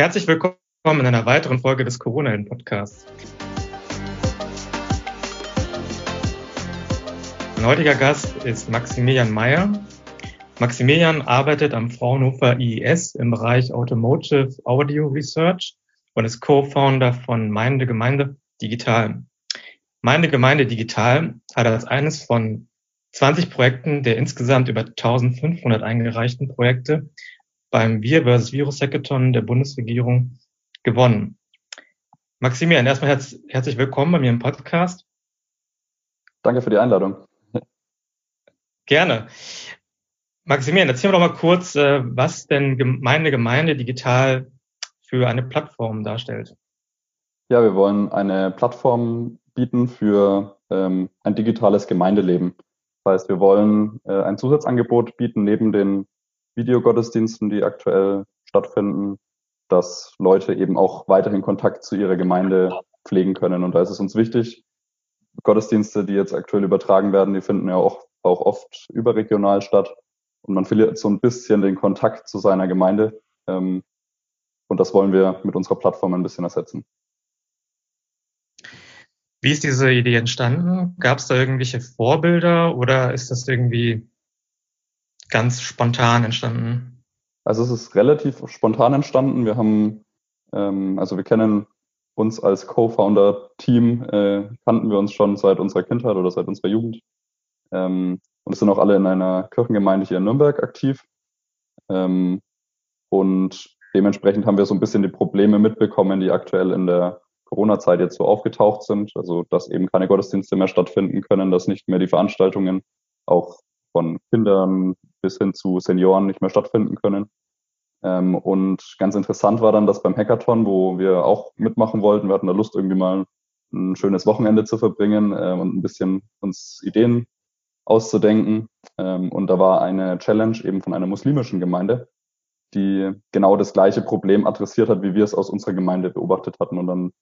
Herzlich willkommen in einer weiteren Folge des Corona-Podcasts. Mein heutiger Gast ist Maximilian Meyer. Maximilian arbeitet am Fraunhofer IES im Bereich Automotive Audio Research und ist Co-Founder von Meinde Gemeinde Digital. Meinde Gemeinde Digital hat als eines von 20 Projekten der insgesamt über 1500 eingereichten Projekte beim Wir vs. Virus Hackathon der Bundesregierung gewonnen. Maximilian, erstmal herz herzlich willkommen bei mir im Podcast. Danke für die Einladung. Gerne. Maximilian, erzähl mir doch mal kurz, äh, was denn Gemeinde Gemeinde digital für eine Plattform darstellt. Ja, wir wollen eine Plattform bieten für ähm, ein digitales Gemeindeleben. Das heißt, wir wollen äh, ein Zusatzangebot bieten neben den Videogottesdiensten, die aktuell stattfinden, dass Leute eben auch weiterhin Kontakt zu ihrer Gemeinde pflegen können. Und da ist es uns wichtig, Gottesdienste, die jetzt aktuell übertragen werden, die finden ja auch, auch oft überregional statt. Und man verliert so ein bisschen den Kontakt zu seiner Gemeinde. Ähm, und das wollen wir mit unserer Plattform ein bisschen ersetzen. Wie ist diese Idee entstanden? Gab es da irgendwelche Vorbilder oder ist das irgendwie ganz spontan entstanden? Also es ist relativ spontan entstanden. Wir haben, ähm, also wir kennen uns als Co-Founder-Team, äh, kannten wir uns schon seit unserer Kindheit oder seit unserer Jugend. Ähm, und es sind auch alle in einer Kirchengemeinde hier in Nürnberg aktiv. Ähm, und dementsprechend haben wir so ein bisschen die Probleme mitbekommen, die aktuell in der Corona-Zeit jetzt so aufgetaucht sind. Also, dass eben keine Gottesdienste mehr stattfinden können, dass nicht mehr die Veranstaltungen auch von Kindern bis hin zu Senioren nicht mehr stattfinden können. Ähm, und ganz interessant war dann, dass beim Hackathon, wo wir auch mitmachen wollten, wir hatten da Lust, irgendwie mal ein schönes Wochenende zu verbringen äh, und ein bisschen uns Ideen auszudenken. Ähm, und da war eine Challenge eben von einer muslimischen Gemeinde, die genau das gleiche Problem adressiert hat, wie wir es aus unserer Gemeinde beobachtet hatten. Und dann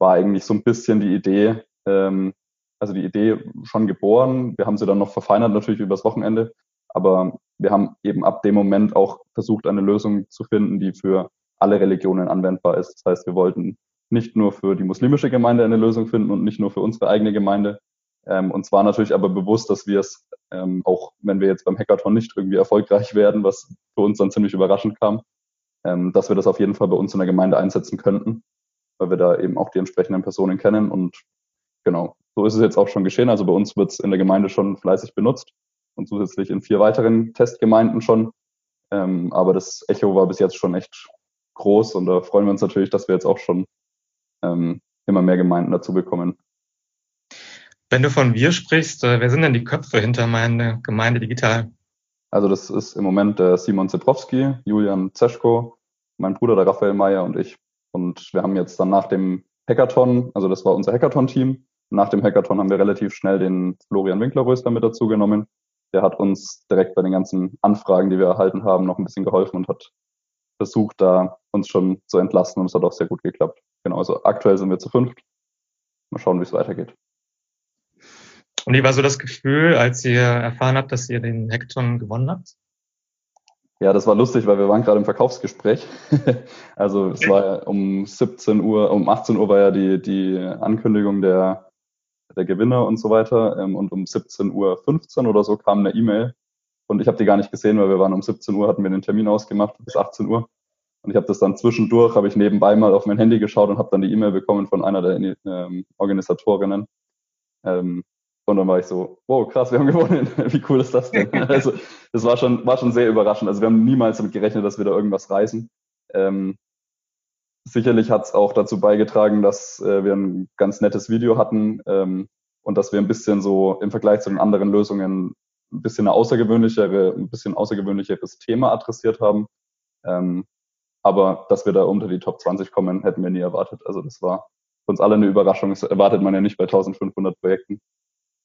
war eigentlich so ein bisschen die Idee, ähm, also die Idee schon geboren. Wir haben sie dann noch verfeinert natürlich übers Wochenende, aber wir haben eben ab dem Moment auch versucht, eine Lösung zu finden, die für alle Religionen anwendbar ist. Das heißt, wir wollten nicht nur für die muslimische Gemeinde eine Lösung finden und nicht nur für unsere eigene Gemeinde. Ähm, und zwar natürlich aber bewusst, dass wir es, ähm, auch wenn wir jetzt beim Hackathon nicht irgendwie erfolgreich werden, was für uns dann ziemlich überraschend kam, ähm, dass wir das auf jeden Fall bei uns in der Gemeinde einsetzen könnten, weil wir da eben auch die entsprechenden Personen kennen und genau, so ist es jetzt auch schon geschehen. Also bei uns wird es in der Gemeinde schon fleißig benutzt und zusätzlich in vier weiteren Testgemeinden schon. Ähm, aber das Echo war bis jetzt schon echt groß und da freuen wir uns natürlich, dass wir jetzt auch schon ähm, immer mehr Gemeinden dazu bekommen. Wenn du von wir sprichst, äh, wer sind denn die Köpfe hinter meiner Gemeinde digital? Also das ist im Moment der Simon Zeprowski, Julian Zeschko, mein Bruder der Raphael Meyer und ich. Und wir haben jetzt dann nach dem Hackathon, also das war unser Hackathon-Team, nach dem Hackathon haben wir relativ schnell den Florian Winklerröster mit dazu genommen. Der hat uns direkt bei den ganzen Anfragen, die wir erhalten haben, noch ein bisschen geholfen und hat versucht, da uns schon zu entlasten und es hat auch sehr gut geklappt. Genau, also aktuell sind wir zu fünft. Mal schauen, wie es weitergeht. Und wie war so das Gefühl, als ihr erfahren habt, dass ihr den Hackathon gewonnen habt? Ja, das war lustig, weil wir waren gerade im Verkaufsgespräch. also es war um 17 Uhr, um 18 Uhr war ja die, die Ankündigung der, der Gewinner und so weiter. Ähm, und um 17.15 Uhr oder so kam eine E-Mail. Und ich habe die gar nicht gesehen, weil wir waren um 17 Uhr, hatten wir den Termin ausgemacht bis 18 Uhr. Und ich habe das dann zwischendurch, habe ich nebenbei mal auf mein Handy geschaut und habe dann die E-Mail bekommen von einer der ähm, Organisatorinnen. Ähm, und dann war ich so, wow, krass, wir haben gewonnen. Wie cool ist das denn? also, das war schon, war schon sehr überraschend. Also, wir haben niemals damit gerechnet, dass wir da irgendwas reißen. Ähm, sicherlich hat es auch dazu beigetragen, dass äh, wir ein ganz nettes Video hatten ähm, und dass wir ein bisschen so im Vergleich zu den anderen Lösungen ein bisschen eine außergewöhnlichere, ein bisschen außergewöhnlicheres Thema adressiert haben. Ähm, aber dass wir da unter die Top 20 kommen, hätten wir nie erwartet. Also das war für uns alle eine Überraschung. Das erwartet man ja nicht bei 1500 Projekten,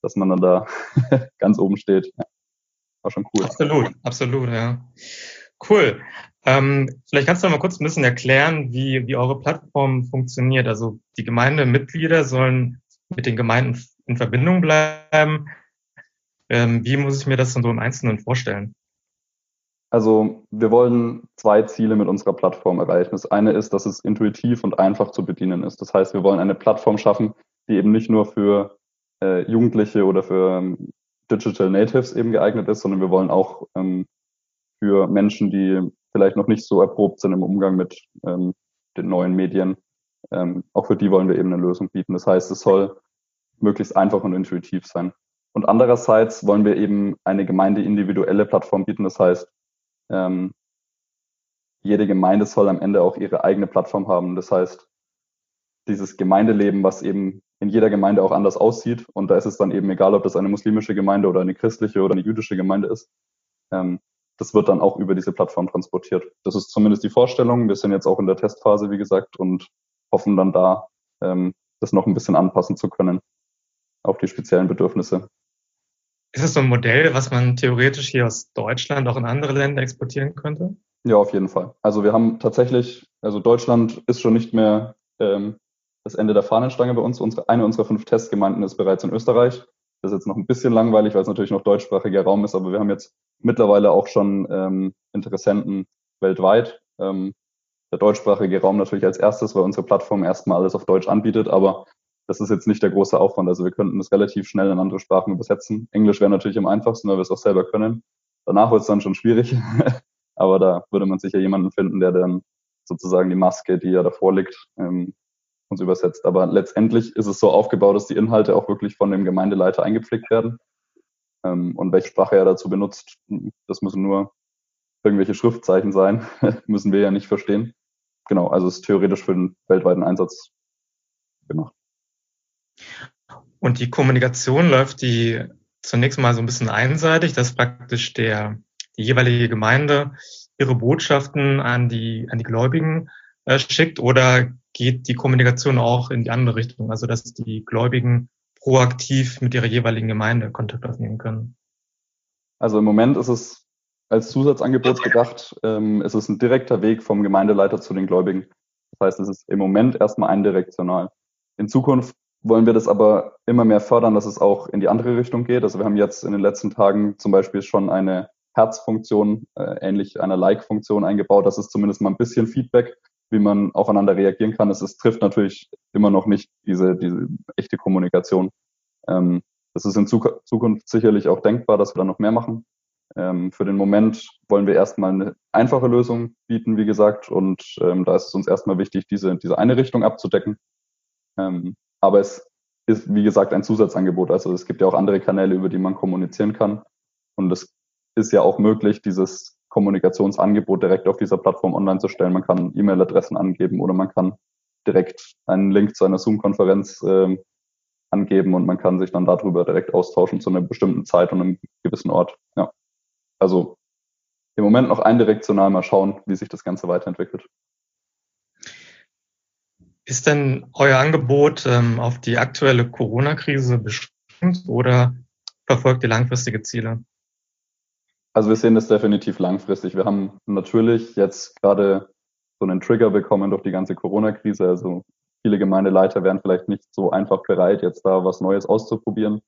dass man dann da ganz oben steht. Ja, war schon cool. Absolut, absolut, ja. Cool. Ähm, vielleicht kannst du mal kurz ein bisschen erklären, wie, wie eure Plattform funktioniert. Also die Gemeindemitglieder sollen mit den Gemeinden in Verbindung bleiben. Ähm, wie muss ich mir das dann so im Einzelnen vorstellen? Also wir wollen zwei Ziele mit unserer Plattform erreichen. Das eine ist, dass es intuitiv und einfach zu bedienen ist. Das heißt, wir wollen eine Plattform schaffen, die eben nicht nur für äh, Jugendliche oder für ähm, Digital Natives eben geeignet ist, sondern wir wollen auch ähm, für Menschen, die vielleicht noch nicht so erprobt sind im Umgang mit ähm, den neuen Medien, ähm, auch für die wollen wir eben eine Lösung bieten. Das heißt, es soll möglichst einfach und intuitiv sein. Und andererseits wollen wir eben eine gemeindeindividuelle Plattform bieten. Das heißt, ähm, jede Gemeinde soll am Ende auch ihre eigene Plattform haben. Das heißt, dieses Gemeindeleben, was eben in jeder Gemeinde auch anders aussieht, und da ist es dann eben egal, ob das eine muslimische Gemeinde oder eine christliche oder eine jüdische Gemeinde ist, ähm, das wird dann auch über diese Plattform transportiert. Das ist zumindest die Vorstellung. Wir sind jetzt auch in der Testphase, wie gesagt, und hoffen dann da, ähm, das noch ein bisschen anpassen zu können auf die speziellen Bedürfnisse. Ist es so ein Modell, was man theoretisch hier aus Deutschland auch in andere Länder exportieren könnte? Ja, auf jeden Fall. Also wir haben tatsächlich, also Deutschland ist schon nicht mehr ähm, das Ende der Fahnenstange bei uns. Unsere, eine unserer fünf Testgemeinden ist bereits in Österreich. Das ist jetzt noch ein bisschen langweilig, weil es natürlich noch deutschsprachiger Raum ist, aber wir haben jetzt mittlerweile auch schon ähm, Interessenten weltweit. Ähm, der deutschsprachige Raum natürlich als erstes, weil unsere Plattform erstmal alles auf Deutsch anbietet, aber das ist jetzt nicht der große Aufwand. Also wir könnten das relativ schnell in andere Sprachen übersetzen. Englisch wäre natürlich am einfachsten, weil wir es auch selber können. Danach wird es dann schon schwierig, aber da würde man sicher jemanden finden, der dann sozusagen die Maske, die ja davor liegt, ähm, uns übersetzt. Aber letztendlich ist es so aufgebaut, dass die Inhalte auch wirklich von dem Gemeindeleiter eingepflegt werden. Ähm, und welche Sprache er dazu benutzt, das müssen nur irgendwelche Schriftzeichen sein, müssen wir ja nicht verstehen. Genau, also es ist theoretisch für den weltweiten Einsatz gemacht. Und die Kommunikation läuft die zunächst mal so ein bisschen einseitig, dass praktisch der, die jeweilige Gemeinde ihre Botschaften an die, an die Gläubigen äh, schickt oder geht die Kommunikation auch in die andere Richtung, also dass die Gläubigen proaktiv mit ihrer jeweiligen Gemeinde Kontakt aufnehmen können? Also im Moment ist es als Zusatzangebot gedacht, ähm, es ist ein direkter Weg vom Gemeindeleiter zu den Gläubigen. Das heißt, es ist im Moment erstmal eindirektional. In Zukunft wollen wir das aber immer mehr fördern, dass es auch in die andere Richtung geht. Also wir haben jetzt in den letzten Tagen zum Beispiel schon eine Herzfunktion, äh, ähnlich einer Like-Funktion eingebaut. Das ist zumindest mal ein bisschen Feedback, wie man aufeinander reagieren kann. Es, es trifft natürlich immer noch nicht diese, diese echte Kommunikation. Ähm, das ist in Zukunft sicherlich auch denkbar, dass wir da noch mehr machen. Ähm, für den Moment wollen wir erstmal eine einfache Lösung bieten, wie gesagt, und ähm, da ist es uns erstmal wichtig, diese, diese eine Richtung abzudecken. Ähm, aber es ist, wie gesagt, ein Zusatzangebot. Also es gibt ja auch andere Kanäle, über die man kommunizieren kann. Und es ist ja auch möglich, dieses Kommunikationsangebot direkt auf dieser Plattform online zu stellen. Man kann E-Mail-Adressen angeben oder man kann direkt einen Link zu einer Zoom-Konferenz äh, angeben und man kann sich dann darüber direkt austauschen zu einer bestimmten Zeit und einem gewissen Ort. Ja. Also im Moment noch eindirektional mal schauen, wie sich das Ganze weiterentwickelt. Ist denn euer Angebot ähm, auf die aktuelle Corona-Krise beschränkt oder verfolgt ihr langfristige Ziele? Also wir sehen das definitiv langfristig. Wir haben natürlich jetzt gerade so einen Trigger bekommen durch die ganze Corona-Krise. Also viele Gemeindeleiter wären vielleicht nicht so einfach bereit, jetzt da was Neues auszuprobieren.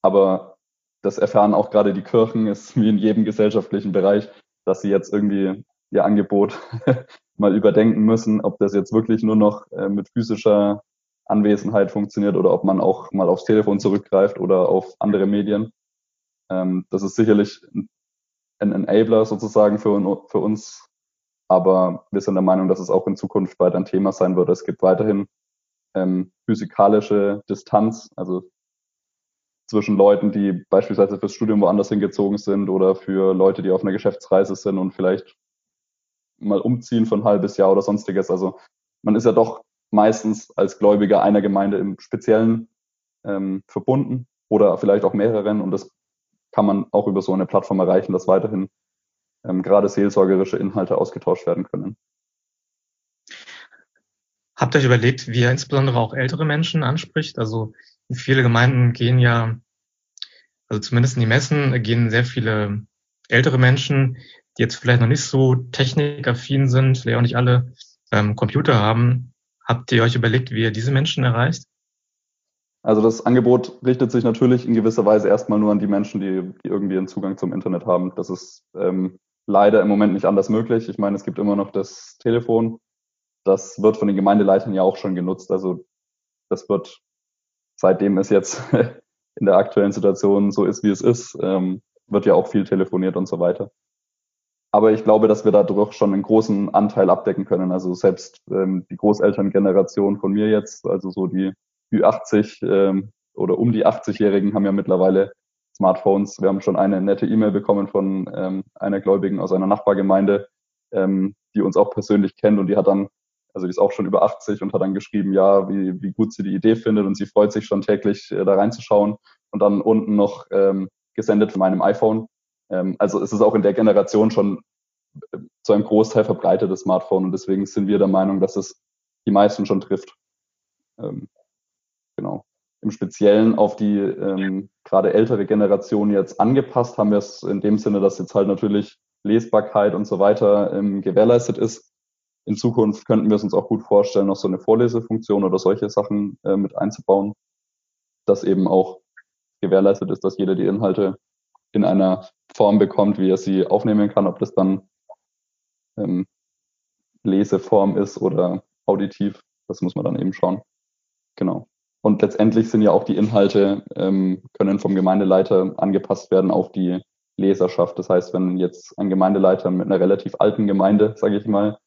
Aber das erfahren auch gerade die Kirchen, ist wie in jedem gesellschaftlichen Bereich, dass sie jetzt irgendwie ihr Angebot mal überdenken müssen, ob das jetzt wirklich nur noch äh, mit physischer Anwesenheit funktioniert oder ob man auch mal aufs Telefon zurückgreift oder auf andere Medien. Ähm, das ist sicherlich ein Enabler sozusagen für, für uns, aber wir sind der Meinung, dass es auch in Zukunft weiter ein Thema sein wird. Es gibt weiterhin ähm, physikalische Distanz, also zwischen Leuten, die beispielsweise fürs Studium woanders hingezogen sind oder für Leute, die auf einer Geschäftsreise sind und vielleicht mal umziehen für ein halbes Jahr oder sonstiges. Also man ist ja doch meistens als Gläubiger einer Gemeinde im Speziellen ähm, verbunden oder vielleicht auch mehreren und das kann man auch über so eine Plattform erreichen, dass weiterhin ähm, gerade seelsorgerische Inhalte ausgetauscht werden können. Habt ihr euch überlegt, wie ihr insbesondere auch ältere Menschen anspricht? Also viele Gemeinden gehen ja, also zumindest in die Messen gehen sehr viele ältere Menschen, die jetzt vielleicht noch nicht so technikaffin sind, vielleicht auch nicht alle ähm, Computer haben. Habt ihr euch überlegt, wie ihr diese Menschen erreicht? Also das Angebot richtet sich natürlich in gewisser Weise erstmal nur an die Menschen, die, die irgendwie einen Zugang zum Internet haben. Das ist ähm, leider im Moment nicht anders möglich. Ich meine, es gibt immer noch das Telefon. Das wird von den Gemeindeleitern ja auch schon genutzt. Also das wird, seitdem es jetzt in der aktuellen Situation so ist, wie es ist, ähm, wird ja auch viel telefoniert und so weiter. Aber ich glaube, dass wir dadurch schon einen großen Anteil abdecken können. Also selbst ähm, die Großelterngeneration von mir jetzt, also so die Ü80 ähm, oder um die 80-Jährigen haben ja mittlerweile Smartphones. Wir haben schon eine nette E-Mail bekommen von ähm, einer Gläubigen aus einer Nachbargemeinde, ähm, die uns auch persönlich kennt und die hat dann, also die ist auch schon über 80 und hat dann geschrieben, ja, wie, wie gut sie die Idee findet und sie freut sich schon täglich äh, da reinzuschauen und dann unten noch ähm, gesendet von meinem iPhone. Ähm, also es ist auch in der Generation schon äh, zu einem Großteil verbreitetes Smartphone und deswegen sind wir der Meinung, dass es die meisten schon trifft. Ähm, im Speziellen auf die ähm, gerade ältere Generation jetzt angepasst, haben wir es in dem Sinne, dass jetzt halt natürlich Lesbarkeit und so weiter ähm, gewährleistet ist. In Zukunft könnten wir es uns auch gut vorstellen, noch so eine Vorlesefunktion oder solche Sachen äh, mit einzubauen, dass eben auch gewährleistet ist, dass jeder die Inhalte in einer Form bekommt, wie er sie aufnehmen kann, ob das dann ähm, Leseform ist oder auditiv, das muss man dann eben schauen. Genau. Und letztendlich sind ja auch die Inhalte, ähm, können vom Gemeindeleiter angepasst werden auf die Leserschaft. Das heißt, wenn jetzt ein Gemeindeleiter mit einer relativ alten Gemeinde, sage ich mal,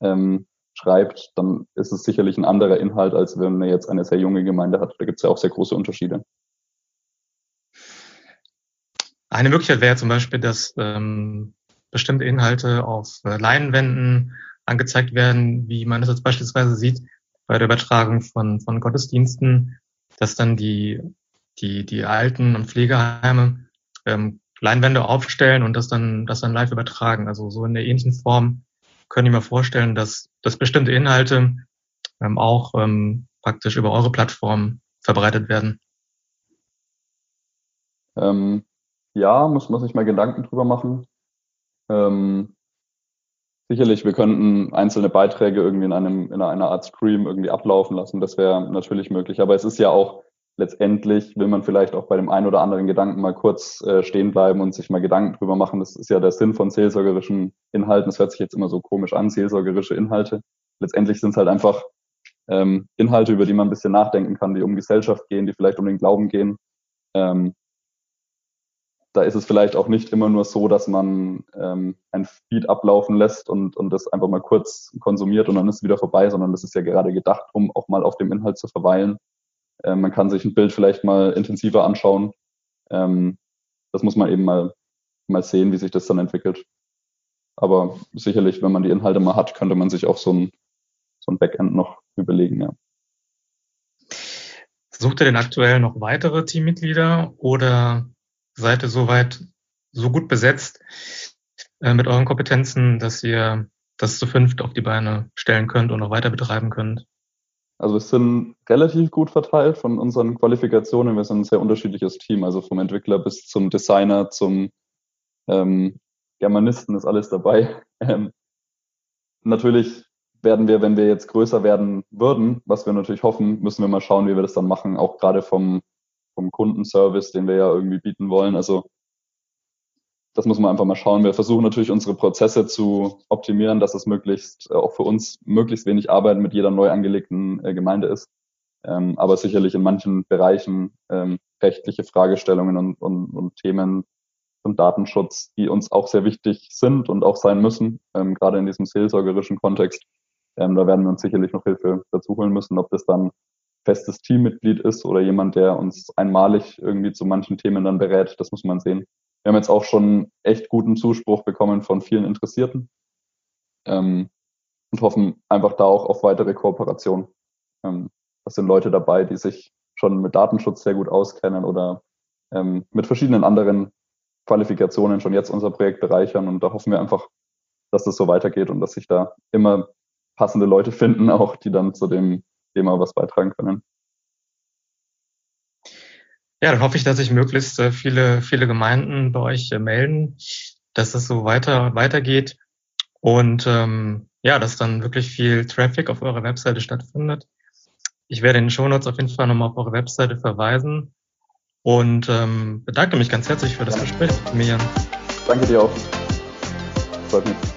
ähm, schreibt, dann ist es sicherlich ein anderer Inhalt, als wenn er jetzt eine sehr junge Gemeinde hat. Da gibt es ja auch sehr große Unterschiede. Eine Möglichkeit wäre zum Beispiel, dass ähm, bestimmte Inhalte auf äh, Leinwänden angezeigt werden, wie man es jetzt beispielsweise sieht bei der Übertragung von, von Gottesdiensten, dass dann die, die, die Alten- und Pflegeheime ähm, Leinwände aufstellen und das dann, das dann live übertragen. Also so in der ähnlichen Form können ich mir vorstellen, dass, dass bestimmte Inhalte ähm, auch ähm, praktisch über eure Plattform verbreitet werden. Ähm, ja, muss man sich mal Gedanken drüber machen. Ähm, Sicherlich, wir könnten einzelne Beiträge irgendwie in einem, in einer Art Stream irgendwie ablaufen lassen. Das wäre natürlich möglich. Aber es ist ja auch letztendlich, will man vielleicht auch bei dem einen oder anderen Gedanken mal kurz äh, stehen bleiben und sich mal Gedanken drüber machen. Das ist ja der Sinn von seelsorgerischen Inhalten. Das hört sich jetzt immer so komisch an, seelsorgerische Inhalte. Letztendlich sind es halt einfach ähm, Inhalte, über die man ein bisschen nachdenken kann, die um Gesellschaft gehen, die vielleicht um den Glauben gehen. Ähm, da ist es vielleicht auch nicht immer nur so, dass man ähm, ein Feed ablaufen lässt und, und das einfach mal kurz konsumiert und dann ist es wieder vorbei, sondern das ist ja gerade gedacht, um auch mal auf dem Inhalt zu verweilen. Ähm, man kann sich ein Bild vielleicht mal intensiver anschauen. Ähm, das muss man eben mal, mal sehen, wie sich das dann entwickelt. Aber sicherlich, wenn man die Inhalte mal hat, könnte man sich auch so ein, so ein Backend noch überlegen, ja. Sucht ihr denn aktuell noch weitere Teammitglieder oder ihr soweit so gut besetzt äh, mit euren Kompetenzen, dass ihr das zu fünft auf die Beine stellen könnt und auch weiter betreiben könnt? Also wir sind relativ gut verteilt von unseren Qualifikationen. Wir sind ein sehr unterschiedliches Team, also vom Entwickler bis zum Designer, zum ähm, Germanisten ist alles dabei. Ähm, natürlich werden wir, wenn wir jetzt größer werden würden, was wir natürlich hoffen, müssen wir mal schauen, wie wir das dann machen, auch gerade vom vom Kundenservice, den wir ja irgendwie bieten wollen. Also das muss man einfach mal schauen. Wir versuchen natürlich unsere Prozesse zu optimieren, dass es möglichst äh, auch für uns möglichst wenig Arbeit mit jeder neu angelegten äh, Gemeinde ist. Ähm, aber sicherlich in manchen Bereichen ähm, rechtliche Fragestellungen und, und, und Themen zum Datenschutz, die uns auch sehr wichtig sind und auch sein müssen, ähm, gerade in diesem seelsorgerischen Kontext. Ähm, da werden wir uns sicherlich noch Hilfe dazu holen müssen, ob das dann festes Teammitglied ist oder jemand, der uns einmalig irgendwie zu manchen Themen dann berät. Das muss man sehen. Wir haben jetzt auch schon echt guten Zuspruch bekommen von vielen Interessierten ähm, und hoffen einfach da auch auf weitere Kooperation. Ähm, das sind Leute dabei, die sich schon mit Datenschutz sehr gut auskennen oder ähm, mit verschiedenen anderen Qualifikationen schon jetzt unser Projekt bereichern. Und da hoffen wir einfach, dass das so weitergeht und dass sich da immer passende Leute finden, auch die dann zu dem Thema was beitragen können. Ja, dann hoffe ich, dass sich möglichst äh, viele, viele Gemeinden bei euch äh, melden, dass es so weiter, weitergeht und ähm, ja, dass dann wirklich viel Traffic auf eurer Webseite stattfindet. Ich werde in den Shownotes auf jeden Fall nochmal auf eure Webseite verweisen und ähm, bedanke mich ganz herzlich für das Gespräch, Mian. Danke dir auch. freut mich.